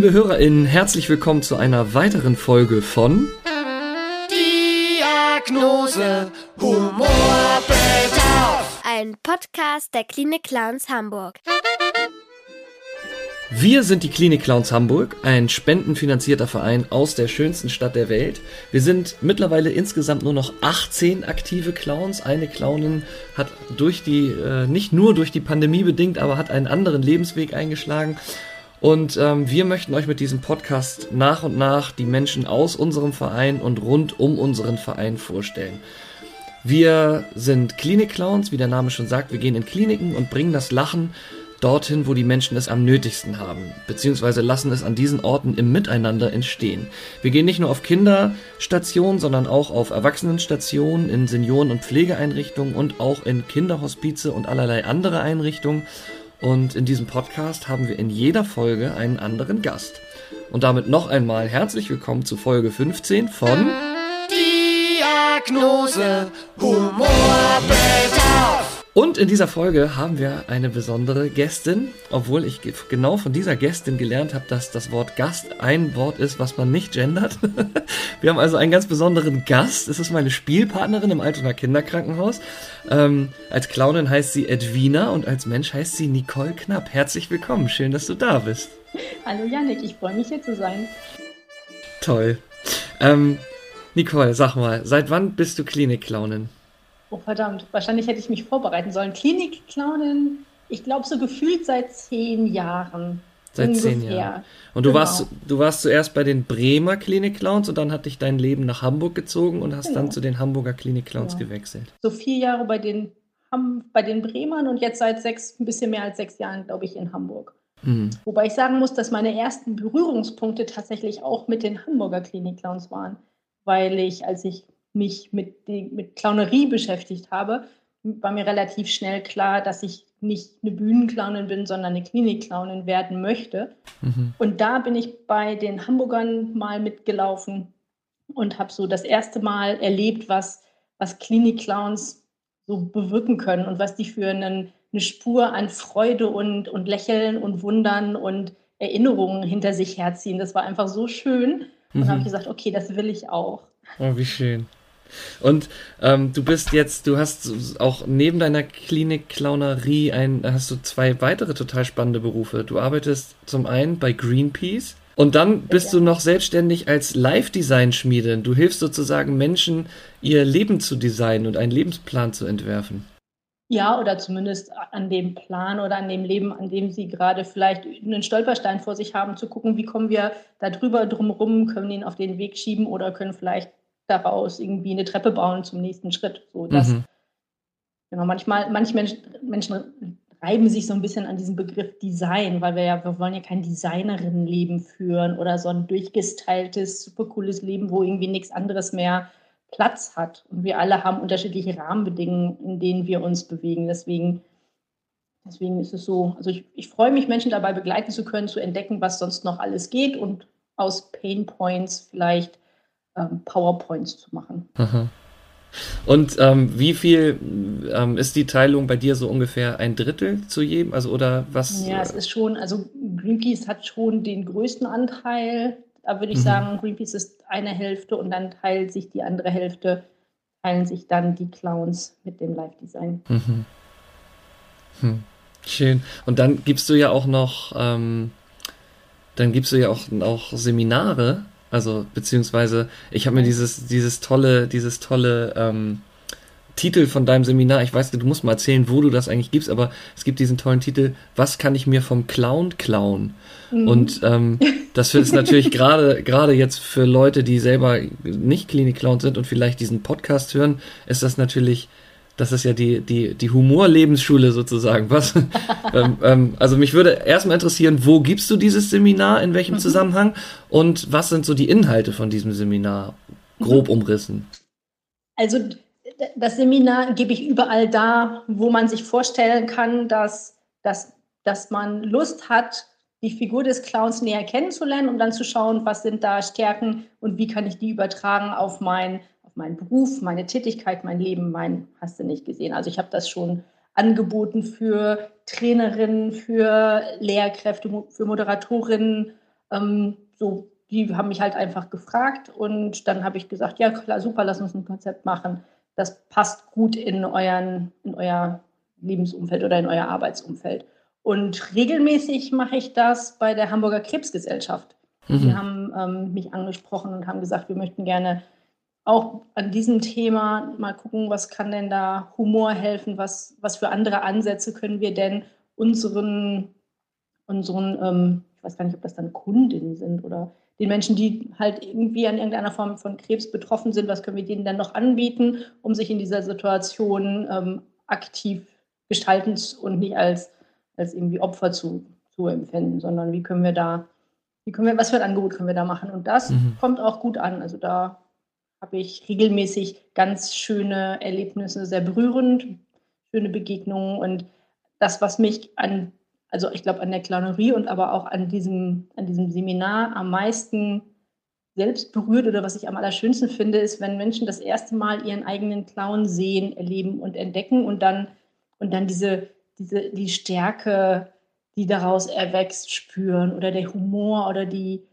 Liebe HörerInnen, herzlich willkommen zu einer weiteren Folge von Diagnose Humorbedarf. Ein Podcast der Klinik Clowns Hamburg. Wir sind die Klinik Clowns Hamburg, ein spendenfinanzierter Verein aus der schönsten Stadt der Welt. Wir sind mittlerweile insgesamt nur noch 18 aktive Clowns. Eine Clownin hat durch die, äh, nicht nur durch die Pandemie bedingt, aber hat einen anderen Lebensweg eingeschlagen. Und ähm, wir möchten euch mit diesem Podcast nach und nach die Menschen aus unserem Verein und rund um unseren Verein vorstellen. Wir sind Klinik-Clowns, wie der Name schon sagt. Wir gehen in Kliniken und bringen das Lachen dorthin, wo die Menschen es am nötigsten haben, beziehungsweise lassen es an diesen Orten im Miteinander entstehen. Wir gehen nicht nur auf Kinderstationen, sondern auch auf Erwachsenenstationen, in Senioren- und Pflegeeinrichtungen und auch in Kinderhospize und allerlei andere Einrichtungen. Und in diesem Podcast haben wir in jeder Folge einen anderen Gast. Und damit noch einmal herzlich willkommen zu Folge 15 von Diagnose Humorbedarf. Und in dieser Folge haben wir eine besondere Gästin, obwohl ich ge- genau von dieser Gästin gelernt habe, dass das Wort Gast ein Wort ist, was man nicht gendert. wir haben also einen ganz besonderen Gast. Es ist meine Spielpartnerin im Altonaer Kinderkrankenhaus. Ähm, als Clownin heißt sie Edwina und als Mensch heißt sie Nicole Knapp. Herzlich willkommen, schön, dass du da bist. Hallo Janik, ich freue mich hier zu sein. Toll. Ähm, Nicole, sag mal, seit wann bist du Klinik-Clownin? Oh verdammt, wahrscheinlich hätte ich mich vorbereiten sollen. Klinik-Clownin, ich glaube so gefühlt seit zehn Jahren. Seit zehn ungefähr. Jahren. Und du Genau. warst, du warst zuerst bei den Bremer Klinik-Clowns und dann hat dich dein Leben nach Hamburg gezogen und hast Genau. dann zu den Hamburger Klinik-Clowns Genau. gewechselt. So vier Jahre bei den, bei den Bremern und jetzt seit sechs, ein bisschen mehr als sechs Jahren, glaube ich, in Hamburg. Mhm. Wobei ich sagen muss, dass meine ersten Berührungspunkte tatsächlich auch mit den Hamburger Klinik-Clowns waren. Weil ich, als ich mich mit, mit Clownerie beschäftigt habe, war mir relativ schnell klar, dass ich nicht eine Bühnenclownin bin, sondern eine Klinik-Clownin werden möchte. Mhm. Und da bin ich bei den Hamburgern mal mitgelaufen und habe so das erste Mal erlebt, was, was Klinik-Clowns so bewirken können und was die für einen, eine Spur an Freude und, und Lächeln und Wundern und Erinnerungen hinter sich herziehen. Das war einfach so schön. Und Mhm. habe ich gesagt, okay, das will ich auch. Oh, wie schön. Und ähm, du bist jetzt, du hast auch neben deiner Klinik-Clownerie ein, hast du zwei weitere total spannende Berufe. Du arbeitest zum einen bei Greenpeace und dann bist du noch selbstständig als Live-Design-Schmiedin. Du hilfst sozusagen Menschen, ihr Leben zu designen und einen Lebensplan zu entwerfen. Ja, oder zumindest an dem Plan oder an dem Leben, an dem Sie gerade vielleicht einen Stolperstein vor sich haben, zu gucken, wie kommen wir da drüber drumherum, können wir ihn auf den Weg schieben oder können vielleicht daraus irgendwie eine Treppe bauen zum nächsten Schritt. So, das, Mhm. genau, manchmal, manche Menschen, Menschen reiben sich so ein bisschen an diesem Begriff Design, weil wir ja, wir wollen ja kein Designerinnenleben führen oder so ein durchgestyltes, super cooles Leben, wo irgendwie nichts anderes mehr Platz hat. Und wir alle haben unterschiedliche Rahmenbedingungen, in denen wir uns bewegen. Deswegen, deswegen ist es so, also ich, ich freue mich, Menschen dabei begleiten zu können, zu entdecken, was sonst noch alles geht und aus Pain Points vielleicht ähm, PowerPoints zu machen. Aha. Und ähm, wie viel ähm, ist die Teilung bei dir so ungefähr ein Drittel zu jedem? Also oder was? Ja, es ist schon, also Greenpeace hat schon den größten Anteil. Da würde ich Mhm. sagen, Greenpeace ist eine Hälfte und dann teilt sich die andere Hälfte, teilen sich dann die Clowns mit dem Live-Design. Mhm. Hm. Schön. Und dann gibst du ja auch noch, ähm, dann gibst du ja auch, auch Seminare. Also, beziehungsweise, ich habe mir dieses, dieses tolle, dieses tolle ähm, Titel von deinem Seminar, ich weiß nicht, du musst mal erzählen, wo du das eigentlich gibst, aber es gibt diesen tollen Titel, Was kann ich mir vom Clown klauen? Mhm. Und ähm, das ist natürlich gerade gerade jetzt für Leute, die selber nicht Klinik-Clown sind und vielleicht diesen Podcast hören, ist das natürlich, das ist ja die, die, die Humor-Lebensschule sozusagen. Was? ähm, ähm, also mich würde erstmal interessieren, wo gibst du dieses Seminar, in welchem Zusammenhang und was sind so die Inhalte von diesem Seminar? Grob umrissen. Also das Seminar gebe ich überall da, wo man sich vorstellen kann, dass, dass, dass man Lust hat, die Figur des Clowns näher kennenzulernen und dann zu schauen, was sind da Stärken und wie kann ich die übertragen auf, mein, auf meinen Beruf, meine Tätigkeit, mein Leben, mein hast du nicht gesehen. Also ich habe das schon angeboten für Trainerinnen, für Lehrkräfte, für Moderatorinnen, Ähm, so, die haben mich halt einfach gefragt und dann habe ich gesagt, ja klar, super, lass uns ein Konzept machen. Das passt gut in, euren, in euer Lebensumfeld oder in euer Arbeitsumfeld. Und regelmäßig mache ich das bei der Hamburger Krebsgesellschaft. Mhm. Die haben ähm, mich angesprochen und haben gesagt, wir möchten gerne auch an diesem Thema mal gucken, was kann denn da Humor helfen, was, was für andere Ansätze können wir denn unseren, unseren ähm, ich weiß gar nicht, ob das dann Kundinnen sind oder den Menschen, die halt irgendwie an irgendeiner Form von Krebs betroffen sind, was können wir denen dann noch anbieten, um sich in dieser Situation ähm, aktiv gestalten und nicht als, als irgendwie Opfer zu, zu empfinden, sondern wie können wir da, wie können wir, was für ein Angebot können wir da machen? Und das mhm. kommt auch gut an. Also da habe ich regelmäßig ganz schöne Erlebnisse, sehr berührend, schöne Begegnungen. Und das, was mich an, also ich glaube an der Clownerie und aber auch an diesem, an diesem Seminar am meisten selbst berührt oder was ich am allerschönsten finde, ist, wenn Menschen das erste Mal ihren eigenen Clown sehen, erleben und entdecken und dann, und dann diese, diese, die Stärke, die daraus erwächst, spüren oder der Humor oder die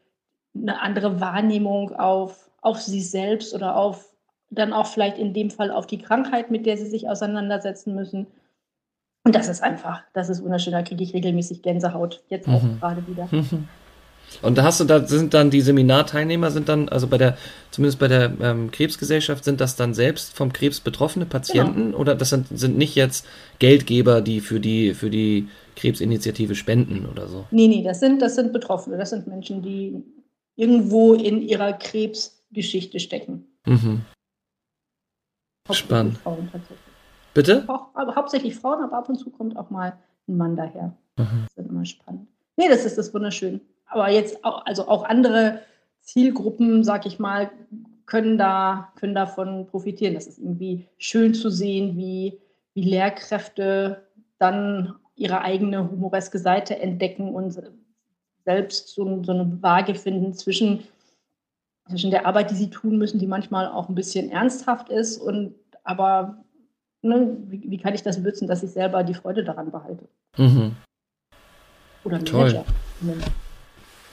eine andere Wahrnehmung auf auf sie selbst oder auf dann auch vielleicht in dem Fall auf die Krankheit, mit der sie sich auseinandersetzen müssen. Und das ist einfach, das ist wunderschön. Da kriege ich regelmäßig Gänsehaut, jetzt auch mhm. gerade wieder. Mhm. Und da hast du da sind dann die Seminarteilnehmer sind dann also bei der zumindest bei der ähm, Krebsgesellschaft sind das dann selbst vom Krebs betroffene Patienten genau. oder das sind, sind nicht jetzt Geldgeber, die für die für die Krebsinitiative spenden oder so? Nee, nee, das sind das sind Betroffene, das sind Menschen, die irgendwo in ihrer Krebs Geschichte stecken. Mhm. Spannend. Frauen tatsächlich. Bitte? Auch, aber hauptsächlich Frauen, aber ab und zu kommt auch mal ein Mann daher. Mhm. Das ist immer spannend. Nee, das ist das wunderschön. Aber jetzt auch, also auch andere Zielgruppen, sag ich mal, können, da, können davon profitieren. Das ist irgendwie schön zu sehen, wie, wie Lehrkräfte dann ihre eigene humoreske Seite entdecken und selbst so, so eine Waage finden zwischen zwischen der Arbeit, die sie tun müssen, die manchmal auch ein bisschen ernsthaft ist und aber ne, wie, wie, kann ich das würzen, dass ich selber die Freude daran behalte? Mhm. Oder Toll. Manager.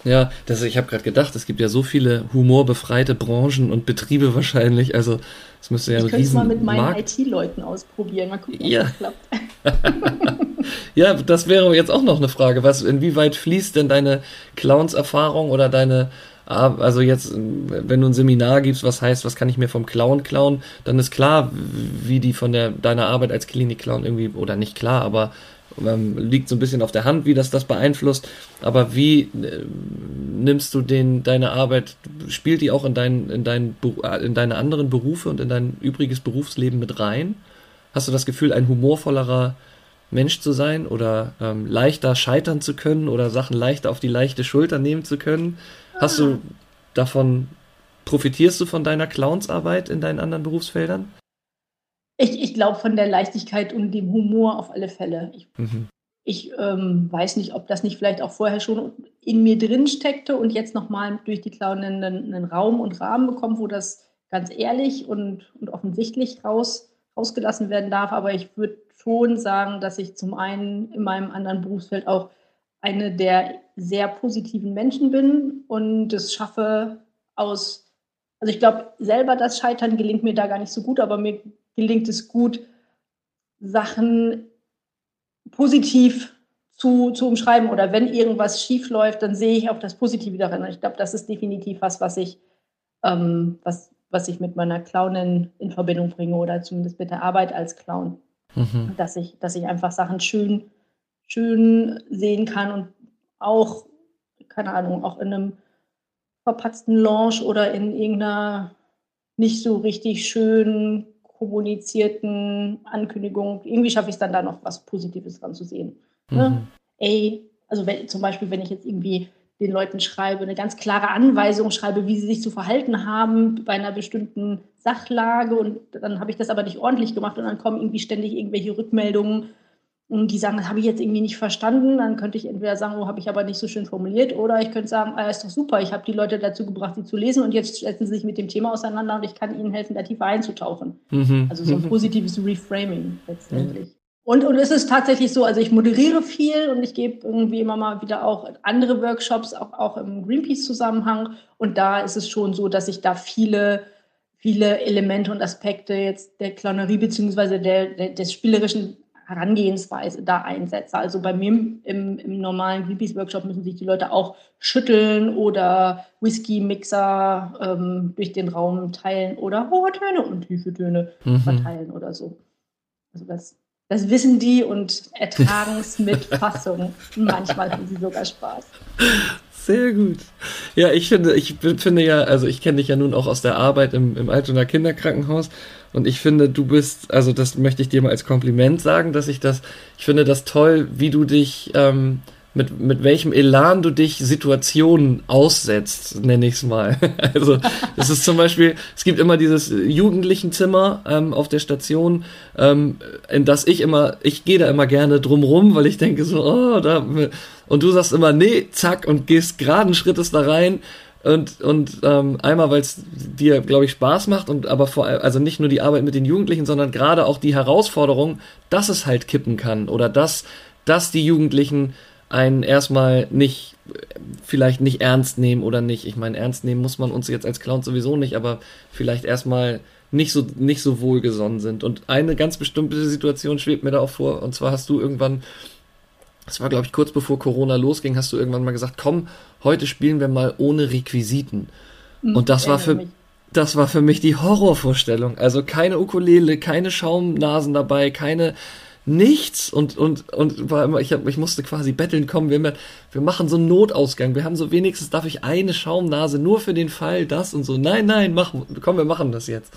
Ja, das, ich habe gerade gedacht, es gibt ja so viele humorbefreite Branchen und Betriebe wahrscheinlich. Also es müsste ja ich ein riesen mal mit meinen IT-Leuten ausprobieren. Mal gucken, ob ja. das klappt. ja, das wäre jetzt auch noch eine Frage. Was, inwieweit fließt denn deine Clowns-Erfahrung oder deine also jetzt, wenn du ein Seminar gibst, was heißt, was kann ich mir vom Clown klauen, dann ist klar, wie die von der deiner Arbeit als Klinik-Clown irgendwie, oder nicht klar, aber ähm, liegt so ein bisschen auf der Hand, wie das das beeinflusst. Aber wie äh, nimmst du den deine Arbeit, spielt die auch in dein, in dein, äh, in deine anderen Berufe und in dein übriges Berufsleben mit rein? Hast du das Gefühl, ein humorvollerer Mensch zu sein oder ähm, leichter scheitern zu können oder Sachen leichter auf die leichte Schulter nehmen zu können? Hast du davon, profitierst du von deiner Clownsarbeit in deinen anderen Berufsfeldern? Ich, ich glaube von der Leichtigkeit und dem Humor auf alle Fälle. Ich, mhm. ich ähm, weiß nicht, ob das nicht vielleicht auch vorher schon in mir drin steckte und jetzt nochmal durch die Clown einen, einen, Raum und Rahmen bekommt, wo das ganz ehrlich und, und offensichtlich raus, rausgelassen werden darf. Aber ich würde schon sagen, dass ich zum einen in meinem anderen Berufsfeld auch eine der sehr positiven Menschen bin und es schaffe aus, also ich glaube, selber das Scheitern gelingt mir da gar nicht so gut, aber mir gelingt es gut, Sachen positiv zu, zu umschreiben oder wenn irgendwas schief läuft, dann sehe ich auch das Positive darin. Ich glaube, das ist definitiv was, was ich, ähm, was, was ich mit meiner Clownin in Verbindung bringe oder zumindest mit der Arbeit als Clown. Mhm. Dass, ich, dass ich einfach Sachen schön schön sehen kann und auch, keine Ahnung, auch in einem verpatzten Lounge oder in irgendeiner nicht so richtig schön kommunizierten Ankündigung, irgendwie schaffe ich es dann da noch was Positives dran zu sehen. Ne? Mhm. Ey, also wenn, zum Beispiel, wenn ich jetzt irgendwie den Leuten schreibe, eine ganz klare Anweisung schreibe, wie sie sich zu verhalten haben bei einer bestimmten Sachlage und dann habe ich das aber nicht ordentlich gemacht und dann kommen irgendwie ständig irgendwelche Rückmeldungen, und die sagen, das habe ich jetzt irgendwie nicht verstanden, dann könnte ich entweder sagen, oh, habe ich aber nicht so schön formuliert, oder ich könnte sagen, ah, ist doch super, ich habe die Leute dazu gebracht, sie zu lesen und jetzt setzen sie sich mit dem Thema auseinander und ich kann ihnen helfen, da tiefer einzutauchen. Mhm. Also so ein mhm. positives Reframing letztendlich. Und, und es ist tatsächlich so, also ich moderiere viel und ich gebe irgendwie immer mal wieder auch andere Workshops, auch, auch im Greenpeace-Zusammenhang. Und da ist es schon so, dass ich da viele, viele Elemente und Aspekte jetzt der Clownerie beziehungsweise der, der, des spielerischen Herangehensweise da einsetze. Also bei mir im, im normalen Greenpeace-Workshop müssen sich die Leute auch schütteln oder Whisky-Mixer ähm, durch den Raum teilen oder hohe Töne und tiefe Töne mhm. verteilen oder so. Also das das wissen die und ertragen es mit Fassung. Manchmal haben sie sogar Spaß. Sehr gut. Ja, ich finde, ich finde ja, also ich kenne dich ja nun auch aus der Arbeit im, im Altonaer Kinderkrankenhaus und ich finde, du bist, also das möchte ich dir mal als Kompliment sagen, dass ich das, ich finde das toll, wie du dich ähm, mit, mit welchem Elan du dich Situationen aussetzt, nenne ich es mal. Also es ist zum Beispiel, es gibt immer dieses Jugendlichenzimmer ähm, auf der Station, ähm, in das ich immer, ich gehe da immer gerne drumrum, weil ich denke so, oh, da, und du sagst immer, nee, zack, und gehst geraden Schrittes da rein und und ähm, einmal weil es dir glaube ich Spaß macht und aber vor allem also nicht nur die Arbeit mit den Jugendlichen sondern gerade auch die Herausforderung dass es halt kippen kann oder dass dass die Jugendlichen einen erstmal nicht, vielleicht nicht ernst nehmen oder nicht. Ich meine, ernst nehmen muss man uns jetzt als Clown sowieso nicht, aber vielleicht erstmal nicht so, nicht so wohlgesonnen sind. Und eine ganz bestimmte Situation schwebt mir da auch vor. Und zwar hast du irgendwann, das war glaube ich kurz bevor Corona losging, hast du irgendwann mal gesagt, komm, heute spielen wir mal ohne Requisiten. Mhm, Und das war für, mich. das war für mich die Horrorvorstellung. Also keine Ukulele, keine Schaumnasen dabei, keine, nichts und und und war immer ich hab, ich musste quasi betteln kommen wir, wir machen so einen Notausgang. Wir haben so wenigstens darf ich eine Schaumnase nur für den Fall das und so. Nein nein mach komm wir machen das jetzt.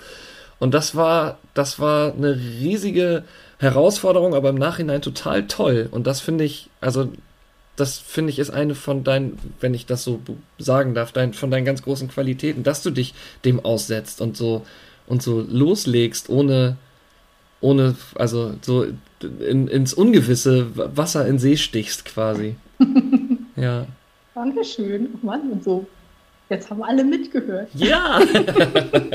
Und das war das war eine riesige Herausforderung aber im Nachhinein total toll. Und das finde ich also das finde ich ist eine von deinen wenn ich das so sagen darf dein, von deinen ganz großen Qualitäten dass du dich dem aussetzt und so und so loslegst ohne ohne, also so in, ins ungewisse Wasser in See stichst quasi. ja. Dankeschön. Oh Mann, und so. Jetzt haben alle mitgehört. Ja!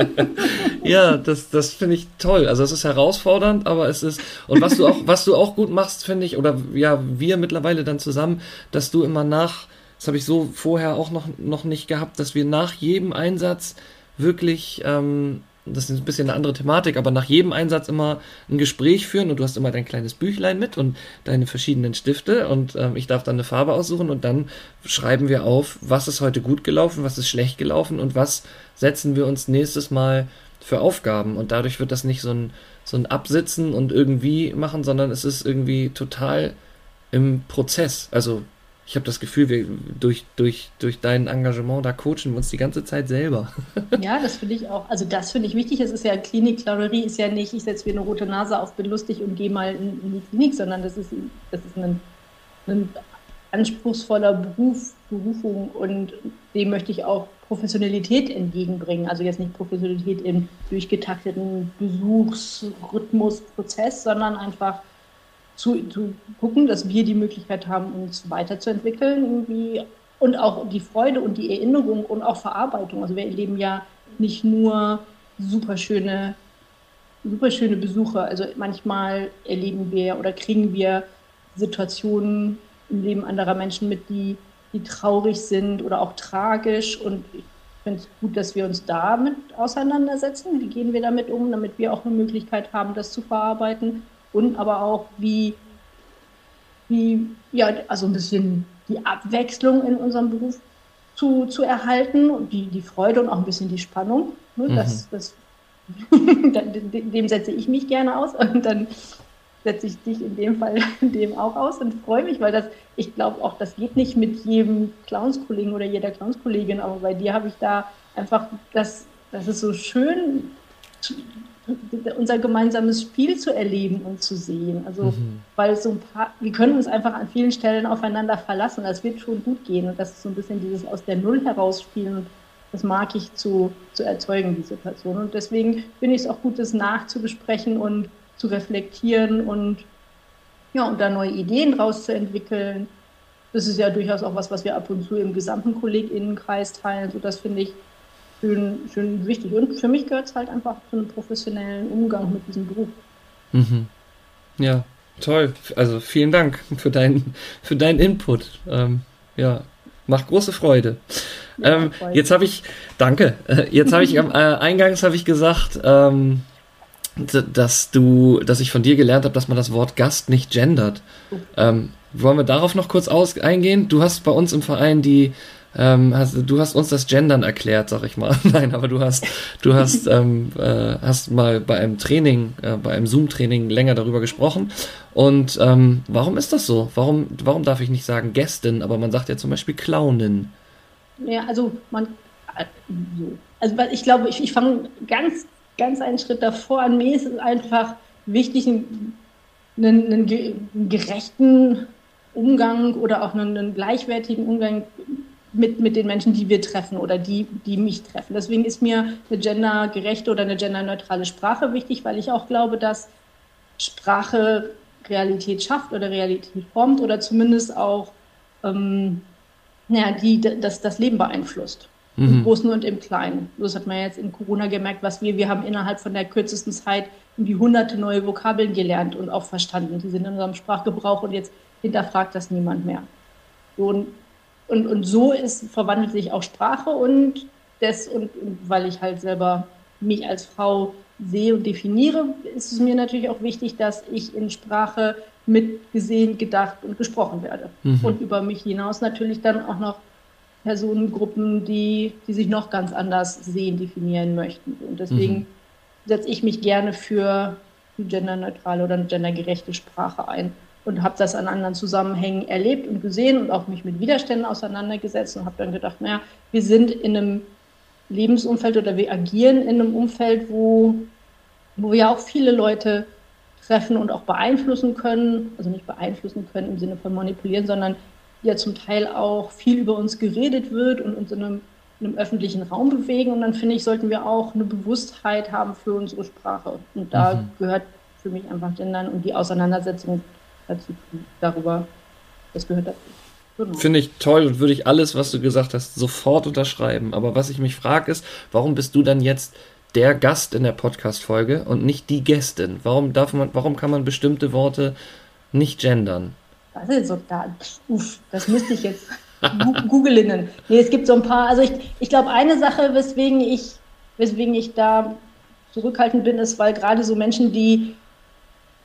ja, das, das finde ich toll. Also es ist herausfordernd, aber es ist. Und was du auch, was du auch gut machst, finde ich, oder ja, wir mittlerweile dann zusammen, dass du immer nach, das habe ich so vorher auch noch, noch nicht gehabt, dass wir nach jedem Einsatz wirklich ähm, das ist ein bisschen eine andere Thematik, aber nach jedem Einsatz immer ein Gespräch führen und du hast immer dein kleines Büchlein mit und deine verschiedenen Stifte und ähm, ich darf dann eine Farbe aussuchen und dann schreiben wir auf, was ist heute gut gelaufen, was ist schlecht gelaufen und was setzen wir uns nächstes Mal für Aufgaben und dadurch wird das nicht so ein, so ein Absitzen und irgendwie machen, sondern es ist irgendwie total im Prozess. Also ich habe das Gefühl, wir durch, durch, durch dein Engagement, da coachen wir uns die ganze Zeit selber. Ja, das finde ich auch. Also das finde ich wichtig. Es ist ja Klinik-Clownerie ist ja nicht, ich setze mir eine rote Nase auf, bin lustig und gehe mal in, in, die Klinik, sondern das ist, das ist ein, ein anspruchsvoller Beruf, Berufung und dem möchte ich auch Professionalität entgegenbringen. Also jetzt nicht Professionalität im durchgetakteten Besuchsrhythmusprozess, sondern einfach zu, zu gucken, dass wir die Möglichkeit haben, uns weiterzuentwickeln irgendwie und auch die Freude und die Erinnerung und auch Verarbeitung. Also wir erleben ja nicht nur super schöne, super schöne Besuche. Also manchmal erleben wir oder kriegen wir Situationen im Leben anderer Menschen mit, die, die traurig sind oder auch tragisch. Und ich finde es gut, dass wir uns damit auseinandersetzen. Wie gehen wir damit um, damit wir auch eine Möglichkeit haben, das zu verarbeiten und aber auch wie, wie ja, also ein bisschen die Abwechslung in unserem Beruf zu, zu erhalten und die, die Freude und auch ein bisschen die Spannung. Ne? Mhm. Das, das, dem setze ich mich gerne aus und dann setze ich dich in dem Fall dem auch aus und freue mich, weil das, ich glaube auch, das geht nicht mit jedem Clownskollegen oder jeder Clownskollegin, aber bei dir habe ich da einfach, das, das ist so schön unser gemeinsames Spiel zu erleben und zu sehen. Also, mhm. weil so ein paar, wir können uns einfach an vielen Stellen aufeinander verlassen. Das wird schon gut gehen. Und das ist so ein bisschen dieses aus der Null herausspielen. Das mag ich zu, zu erzeugen, die Situation. Und deswegen finde ich es auch gut, das nachzubesprechen und zu reflektieren und, ja, und da neue Ideen rauszuentwickeln. Das ist ja durchaus auch was, was wir ab und zu im gesamten KollegInnenkreis teilen. So, das finde ich schön, schön wichtig. Und für mich gehört es halt einfach zu einem professionellen Umgang mit diesem Beruf. Mhm. Ja, toll. Also vielen Dank für deinen für deinen Input. Ähm, ja, macht große Freude. Ja, ähm, jetzt habe ich, danke. Äh, jetzt habe ich am äh, Eingangs habe ich gesagt, ähm, dass du, dass ich von dir gelernt habe, dass man das Wort Gast nicht gendert. Ähm, wollen wir darauf noch kurz eingehen? Du hast bei uns im Verein die ähm, hast, du hast uns das Gendern erklärt, sag ich mal. Nein, aber du hast, du hast, ähm, äh, hast mal bei einem Training, äh, bei einem Zoom-Training länger darüber gesprochen. Und ähm, warum ist das so? Warum, warum darf ich nicht sagen Gästin, aber man sagt ja zum Beispiel Clownin? Ja, also man, also ich glaube, ich, ich fange ganz, ganz einen Schritt davor an. Mir ist es einfach wichtig, einen, einen, einen gerechten Umgang oder auch einen, einen gleichwertigen Umgang mit, mit den Menschen, die wir treffen oder die, die mich treffen. Deswegen ist mir eine gendergerechte oder eine genderneutrale Sprache wichtig, weil ich auch glaube, dass Sprache Realität schafft oder Realität formt oder zumindest auch ähm, ja, die, das, das Leben beeinflusst. Mhm. Im Großen und im Kleinen. Das hat man jetzt in Corona gemerkt, was wir, wir haben innerhalb von der kürzesten Zeit irgendwie hunderte neue Vokabeln gelernt und auch verstanden. Die sind in unserem Sprachgebrauch und jetzt hinterfragt das niemand mehr. So, und und, und so ist, verwandelt sich auch Sprache und, das, und, und weil ich halt selber mich als Frau sehe und definiere, ist es mir natürlich auch wichtig, dass ich in Sprache mitgesehen, gedacht und gesprochen werde. Mhm. Und über mich hinaus natürlich dann auch noch Personengruppen, die, die sich noch ganz anders sehen, definieren möchten. Und deswegen mhm. setze ich mich gerne für eine genderneutrale oder eine gendergerechte Sprache ein und habe das an anderen Zusammenhängen erlebt und gesehen und auch mich mit Widerständen auseinandergesetzt und habe dann gedacht, naja, wir sind in einem Lebensumfeld oder wir agieren in einem Umfeld, wo, wo wir auch viele Leute treffen und auch beeinflussen können, also nicht beeinflussen können im Sinne von manipulieren, sondern ja zum Teil auch viel über uns geredet wird und uns in einem, in einem öffentlichen Raum bewegen. Und dann finde ich, sollten wir auch eine Bewusstheit haben für unsere Sprache. Und da mhm. gehört für mich einfach Gendern und die Auseinandersetzung dazu darüber. Das gehört dazu. Genau. Finde ich toll und würde ich alles, was du gesagt hast, sofort unterschreiben. Aber was ich mich frage ist, warum bist du dann jetzt der Gast in der Podcast-Folge und nicht die Gästin? Warum darf man, warum kann man bestimmte Worte nicht gendern? Was ist so da? Uff, das müsste ich jetzt googeln. Nee, es gibt so ein paar, also ich, ich glaube, eine Sache, weswegen ich, weswegen ich da zurückhaltend bin, ist, weil gerade so Menschen, die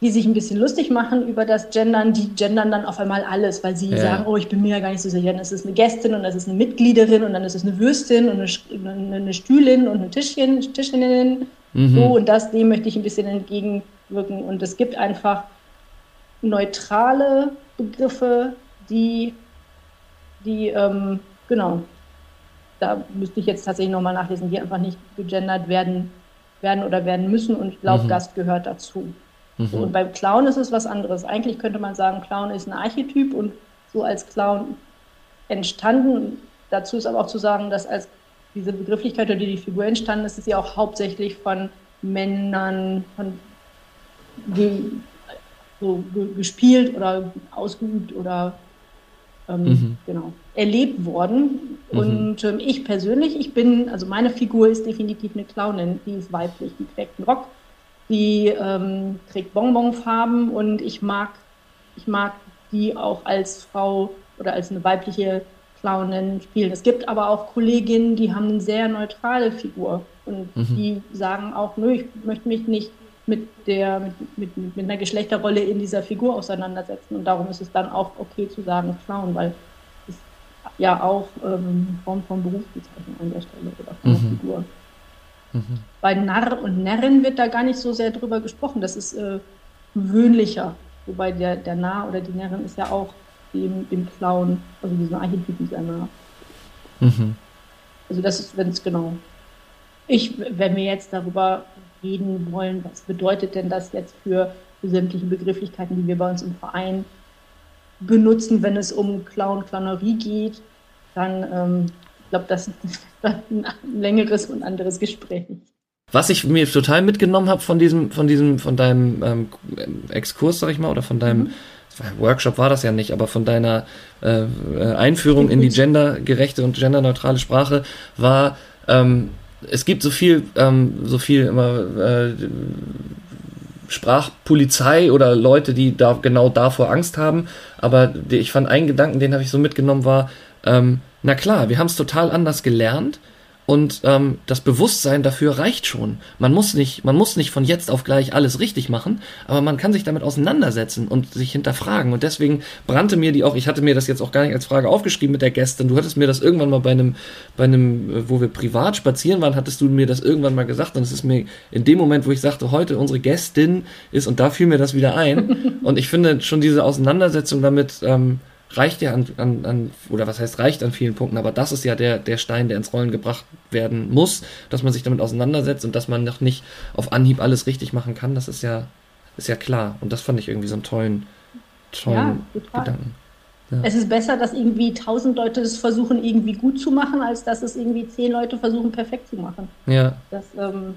die sich ein bisschen lustig machen über das Gendern, die gendern dann auf einmal alles, weil sie ja. sagen, oh, ich bin mir ja gar nicht so sicher, das ist eine Gästin und das ist eine Mitgliederin und dann ist es eine Würstin und eine, eine Stühlin und eine Tischchen, Tischchenin. Mhm. So, und das, dem möchte ich ein bisschen entgegenwirken. Und es gibt einfach neutrale Begriffe, die, die ähm, genau, da müsste ich jetzt tatsächlich nochmal nachlesen, die einfach nicht gegendert werden, werden oder werden müssen und ich glaube, mhm. Gast gehört dazu. Mhm. So, und beim Clown ist es was anderes. Eigentlich könnte man sagen, Clown ist ein Archetyp und so als Clown entstanden. Dazu ist aber auch zu sagen, dass als diese Begrifflichkeit oder die Figur entstanden ist, ist sie auch hauptsächlich von Männern von, die, so gespielt oder ausgeübt oder ähm, mhm. genau, erlebt worden. Mhm. Und ähm, ich persönlich, ich bin, also meine Figur ist definitiv eine Clownin, die ist weiblich, die trägt einen Rock, die ähm, trägt Bonbonfarben und ich mag, ich mag die auch als Frau oder als eine weibliche Clownin spielen. Es gibt aber auch Kolleginnen, die haben eine sehr neutrale Figur und mhm. die sagen auch, nö, ich möchte mich nicht mit der mit, mit, mit einer Geschlechterrolle in dieser Figur auseinandersetzen und darum ist es dann auch okay zu sagen Clown, weil es ja auch ähm, Form von Berufsbezeichnung an der Stelle oder von mhm. Figur. Mhm. Bei Narr und Närrin wird da gar nicht so sehr drüber gesprochen. Das ist äh, gewöhnlicher. Wobei der, der Narr oder die Närrin ist ja auch dem, dem Clown, also diesen Archetypen sehr nah. Mhm. Also das ist, wenn es genau. Ich, wenn wir jetzt darüber reden wollen, was bedeutet denn das jetzt für sämtliche Begrifflichkeiten, die wir bei uns im Verein benutzen, wenn es um Clown, Clownerie geht, dann ähm, ich glaube, das ist ein längeres und anderes Gespräch. Was ich mir total mitgenommen habe von diesem, von diesem, von deinem ähm, Exkurs, sag ich mal, oder von deinem mhm. Workshop war das ja nicht, aber von deiner äh, äh Einführung in die gendergerechte und genderneutrale Sprache war, ähm, es gibt so viel, ähm, so viel immer äh, Sprachpolizei oder Leute, die da genau davor Angst haben. Aber ich fand einen Gedanken, den habe ich so mitgenommen, war, ähm, na klar, wir haben es total anders gelernt und ähm, das Bewusstsein dafür reicht schon. Man muss nicht, man muss nicht von jetzt auf gleich alles richtig machen, aber man kann sich damit auseinandersetzen und sich hinterfragen. Und deswegen brannte mir die auch. Ich hatte mir das jetzt auch gar nicht als Frage aufgeschrieben mit der Gästin. Du hattest mir das irgendwann mal bei einem, bei einem, äh, wo wir privat spazieren waren, hattest du mir das irgendwann mal gesagt. Und es ist mir in dem Moment, wo ich sagte, heute unsere Gästin ist, und da fiel mir das wieder ein. und ich finde schon diese Auseinandersetzung damit. Ähm, reicht ja an, an, an, oder was heißt reicht an vielen Punkten, aber das ist ja der, der Stein, der ins Rollen gebracht werden muss, dass man sich damit auseinandersetzt und dass man noch nicht auf Anhieb alles richtig machen kann, das ist ja, ist ja klar. Und das fand ich irgendwie so einen tollen, tollen ja, Gedanken. Ja. Es ist besser, dass irgendwie tausend Leute es versuchen, irgendwie gut zu machen, als dass es irgendwie zehn Leute versuchen, perfekt zu machen. Ja. Das, ähm,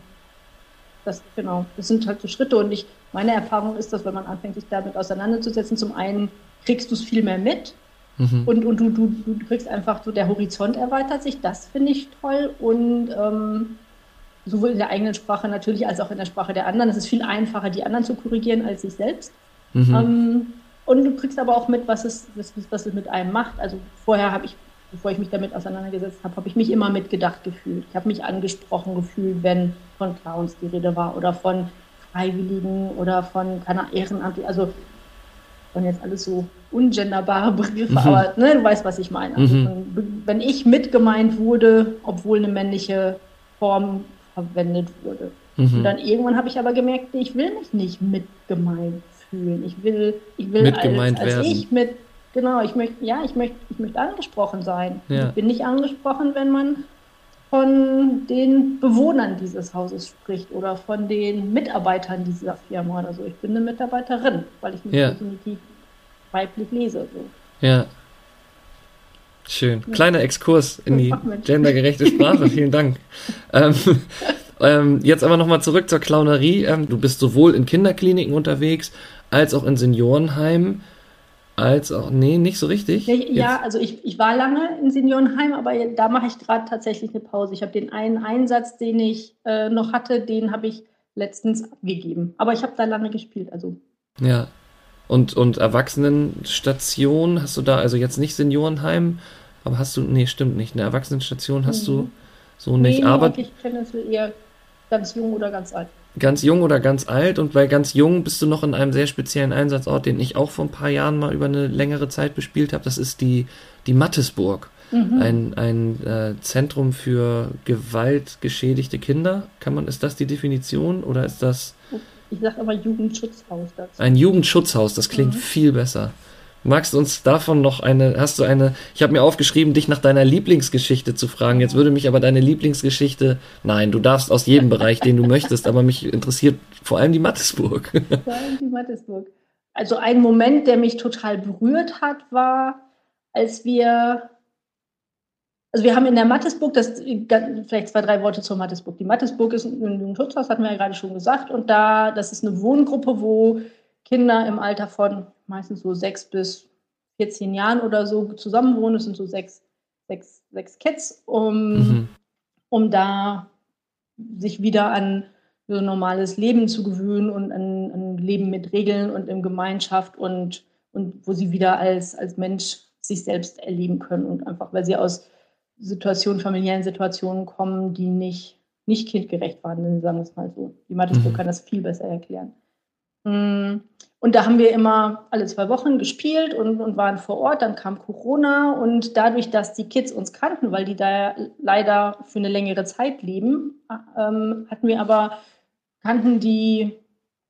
das, genau, das sind halt so Schritte. Und ich, meine Erfahrung ist, dass wenn man anfängt, sich damit auseinanderzusetzen, zum einen kriegst du es viel mehr mit. Mhm. Und, und du, du, du kriegst einfach so, der Horizont erweitert sich, das finde ich toll. Und ähm, sowohl in der eigenen Sprache natürlich als auch in der Sprache der anderen. Es ist viel einfacher, die anderen zu korrigieren als sich selbst. Mhm. Ähm, und du kriegst aber auch mit, was es, was, was es mit einem macht. Also vorher habe ich, bevor ich mich damit auseinandergesetzt habe, habe ich mich immer mitgedacht gefühlt. Ich habe mich angesprochen gefühlt, wenn von Clowns die Rede war oder von Freiwilligen oder von keiner Ehrenamt. Also waren jetzt alles so ungenderbare Begriffe, mhm. aber ne, du weißt, was ich meine. Also, mhm. wenn ich mitgemeint wurde, obwohl eine männliche Form verwendet wurde. Mhm. Und dann irgendwann habe ich aber gemerkt, ich will mich nicht mitgemeint fühlen. Ich will, ich will mitgemeint als, als werden. ich mit, genau, ich möchte, ja, ich möchte, ich möchte angesprochen sein. Ja. Ich bin nicht angesprochen, wenn man von den Bewohnern dieses Hauses spricht oder von den Mitarbeitern dieser Firma oder so. Ich bin eine Mitarbeiterin, weil ich mich ja. definitiv weiblich lese. So. Ja. Schön. Kleiner Exkurs in die gendergerechte Sprache. Vielen Dank. Ähm, ähm, jetzt aber nochmal zurück zur Clownerie. Ähm, du bist sowohl in Kinderkliniken unterwegs als auch in Seniorenheimen als auch, nee, nicht so richtig. Ja, ja also ich, ich war lange in Seniorenheim, aber da mache ich gerade tatsächlich eine Pause. Ich habe den einen Einsatz, den ich äh, noch hatte, den habe ich letztens abgegeben. Aber ich habe da lange gespielt, also. Ja. Und, und Erwachsenenstation, hast du da, also jetzt nicht Seniorenheim, aber hast du, nee, stimmt nicht, eine Erwachsenenstation hast mhm. du so nicht, nee, aber. Ich kenne es eher ganz jung oder ganz alt ganz jung oder ganz alt und bei ganz jung bist du noch in einem sehr speziellen Einsatzort, den ich auch vor ein paar Jahren mal über eine längere Zeit bespielt habe. Das ist die, die Mattesburg. Mhm. Ein, ein äh, Zentrum für gewaltgeschädigte Kinder. Kann man, ist das die Definition oder ist das. Ich sage aber Jugendschutzhaus dazu. Ein Jugendschutzhaus, das klingt mhm. viel besser. Magst du uns davon noch eine, hast du eine, ich habe mir aufgeschrieben, dich nach deiner Lieblingsgeschichte zu fragen. Jetzt würde mich aber deine Lieblingsgeschichte, nein, du darfst aus jedem Bereich, den du möchtest, aber mich interessiert vor allem die Mattesburg. Vor allem die Mattesburg. Also ein Moment, der mich total berührt hat, war, als wir, also wir haben in der Mattesburg, das, vielleicht zwei, drei Worte zur Mattesburg. Die Mattesburg ist ein Schutzhaus, hatten wir ja gerade schon gesagt, und da, das ist eine Wohngruppe, wo Kinder im Alter von meistens so sechs bis 14 Jahren oder so zusammenwohnen. Es sind so sechs, sechs, sechs Kids, um, mhm. um da sich wieder an so ein normales Leben zu gewöhnen und an, ein Leben mit Regeln und in Gemeinschaft und, und wo sie wieder als, als Mensch sich selbst erleben können und einfach, weil sie aus Situationen, familiären Situationen kommen, die nicht, nicht kindgerecht waren, sagen wir es mal so. Die Mathesburg mhm. kann das viel besser erklären. Mm. Und da haben wir immer alle zwei Wochen gespielt und, und, waren vor Ort. Dann kam Corona und dadurch, dass die Kids uns kannten, weil die da leider für eine längere Zeit leben, ähm, hatten wir aber, kannten die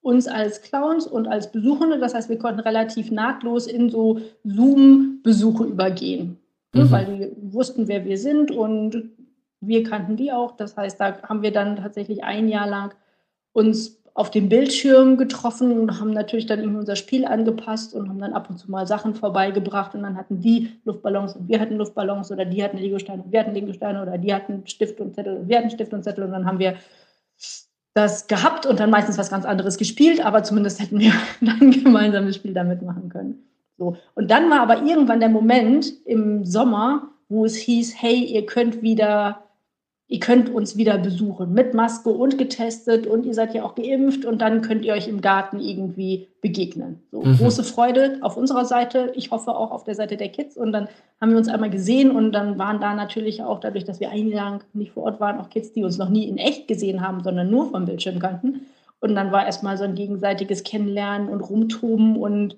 uns als Clowns und als Besuchende. Das heißt, wir konnten relativ nahtlos in so Zoom-Besuche übergehen, ne, mhm. weil die wussten, wer wir sind und wir kannten die auch. Das heißt, da haben wir dann tatsächlich ein Jahr lang uns auf dem Bildschirm getroffen und haben natürlich dann irgendwie unser Spiel angepasst und haben dann ab und zu mal Sachen vorbeigebracht und dann hatten die Luftballons und wir hatten Luftballons oder die hatten Legosteine und wir hatten Legosteine oder die hatten Stift und Zettel und wir hatten Stift und Zettel und dann haben wir das gehabt und dann meistens was ganz anderes gespielt, aber zumindest hätten wir dann ein gemeinsames Spiel damit machen können. So. Und dann war aber irgendwann der Moment im Sommer, wo es hieß, hey, ihr könnt wieder ihr könnt uns wieder besuchen mit Maske und getestet und ihr seid ja auch geimpft und dann könnt ihr euch im Garten irgendwie begegnen. So mhm. große Freude auf unserer Seite, ich hoffe auch auf der Seite der Kids und dann haben wir uns einmal gesehen und dann waren da natürlich auch dadurch, dass wir ein Jahr lang nicht vor Ort waren, auch Kids, die uns noch nie in echt gesehen haben, sondern nur vom Bildschirm kannten. Und dann war erstmal so ein gegenseitiges Kennenlernen und Rumtoben und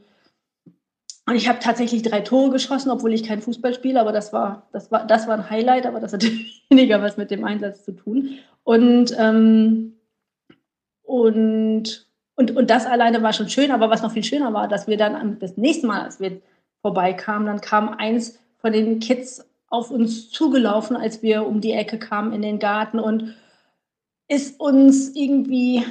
und ich habe tatsächlich drei Tore geschossen, obwohl ich kein Fußball spiele, aber das war, das war, das war ein Highlight, aber das hatte weniger was mit dem Einsatz zu tun. Und, ähm, und, und, und das alleine war schon schön, aber was noch viel schöner war, dass wir dann das nächste Mal, als wir vorbeikamen, dann kam eins von den Kids auf uns zugelaufen, als wir um die Ecke kamen in den Garten und ist uns irgendwie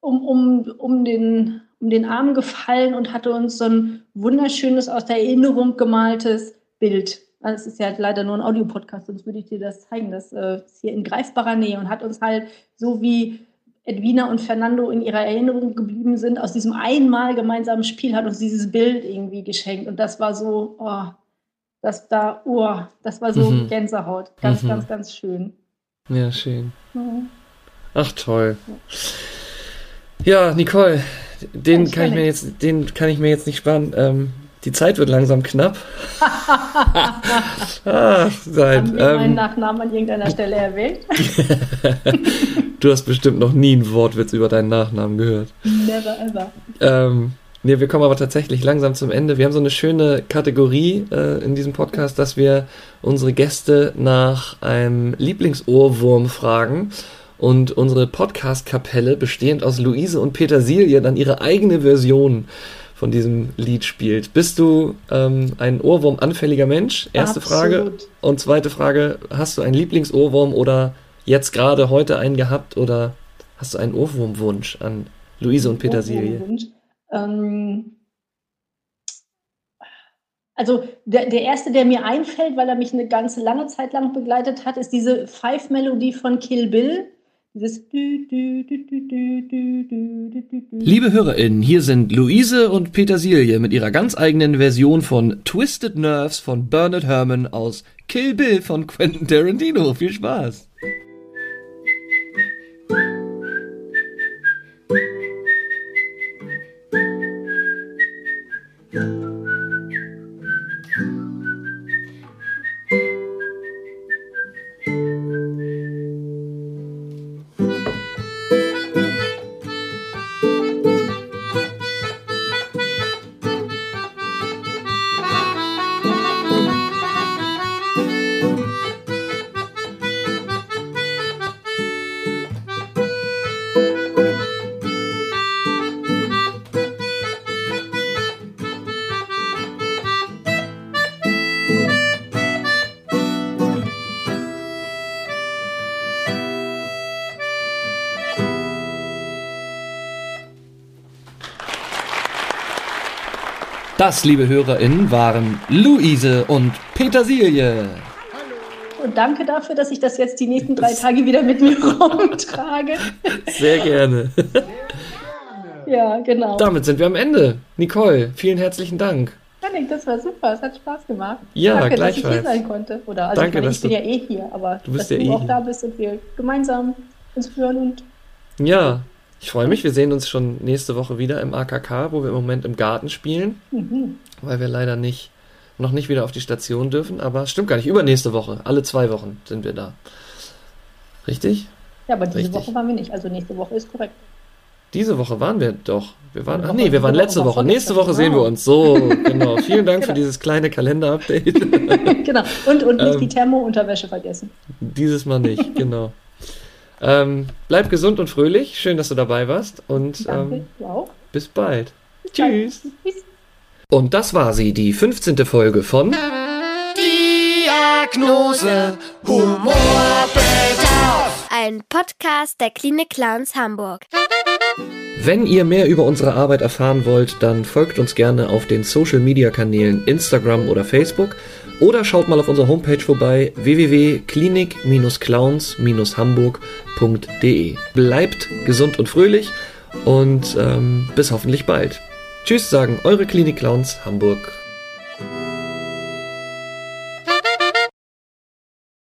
um, um, um den um den Arm gefallen und hatte uns so ein wunderschönes, aus der Erinnerung gemaltes Bild. Also es ist ja leider nur ein Audiopodcast, sonst würde ich dir das zeigen. Das äh, ist hier in greifbarer Nähe und hat uns halt so wie Edwina und Fernando in ihrer Erinnerung geblieben sind, aus diesem einmal gemeinsamen Spiel hat uns dieses Bild irgendwie geschenkt. Und das war so, oh, das da, oh, das war so mhm. Gänsehaut. Ganz, mhm. ganz, ganz schön. Ja, schön. Mhm. Ach, toll. Ja, Nicole, den oh, kann ich mir jetzt, den kann ich mir jetzt nicht sparen. Ähm, die Zeit wird langsam knapp. Ach, Zeit. Haben wir ähm, meinen Nachnamen an irgendeiner Stelle erwähnt? du hast bestimmt noch nie ein Wortwitz über deinen Nachnamen gehört. Never ever. Ähm, nee, wir kommen aber tatsächlich langsam zum Ende. Wir haben so eine schöne Kategorie äh, in diesem Podcast, dass wir unsere Gäste nach einem Lieblingsohrwurm fragen und unsere Podcast-Kapelle, bestehend aus Luise und Petersilie, dann ihre eigene Version von diesem Lied spielt. Bist du ähm, ein Ohrwurm-anfälliger Mensch? Erste Absolut. Frage. Und zweite Frage, hast du einen Lieblingsohrwurm oder jetzt gerade heute einen gehabt oder hast du einen Ohrwurmwunsch an Luise und Petersilie? Ähm, also der, der erste, der mir einfällt, weil er mich eine ganze lange Zeit lang begleitet hat, ist diese Five-Melodie von Kill Bill. Liebe HörerInnen, hier sind Luise und Petersilie mit ihrer ganz eigenen Version von Twisted Nerves von Bernard Herrmann aus Kill Bill von Quentin Tarantino. Viel Spaß! Das, liebe HörerInnen, waren Luise und Petersilie. Und danke dafür, dass ich das jetzt die nächsten drei Tage wieder mit mir rumtrage. Sehr gerne. ja, genau. Damit sind wir am Ende. Nicole, vielen herzlichen Dank. Janik, das war super. Es hat Spaß gemacht. Ja, Danke, gleichfalls. dass ich hier sein konnte. Oder, also Danke, ich, meine, ich bin ja eh hier, aber du bist dass ja du eh auch hier. da bist und wir gemeinsam uns hören und ja, ich freue mich. Wir sehen uns schon nächste Woche wieder im AKK, wo wir im Moment im Garten spielen, mhm. weil wir leider nicht noch nicht wieder auf die Station dürfen. Aber stimmt gar nicht. Übernächste Woche, alle zwei Wochen sind wir da. Richtig? Ja, aber diese Richtig. Woche waren wir nicht. Also nächste Woche ist korrekt. Diese Woche waren wir doch. Wir waren, ach nee, wir waren letzte Woche. Nächste Woche sehen wir uns. So, genau. Vielen Dank für Genau. dieses kleine Kalender-Update. genau. Und, und nicht Ähm, die Thermo-Unterwäsche vergessen. Dieses Mal nicht, genau. Ähm, bleib gesund und fröhlich. Schön, dass du dabei warst. Und Danke. ähm, bis bald. Bis Tschüss. Tschüss. Und das war sie, die 15. Folge von Diagnose Humorbedarf. Ein Podcast der Klinik Clowns Hamburg. Wenn ihr mehr über unsere Arbeit erfahren wollt, dann folgt uns gerne auf den Social Media Kanälen Instagram oder Facebook oder schaut mal auf unserer Homepage vorbei www.klinik-clowns-hamburg.de. Bleibt gesund und fröhlich und ähm, bis hoffentlich bald. Tschüss sagen eure Klinik Clowns Hamburg.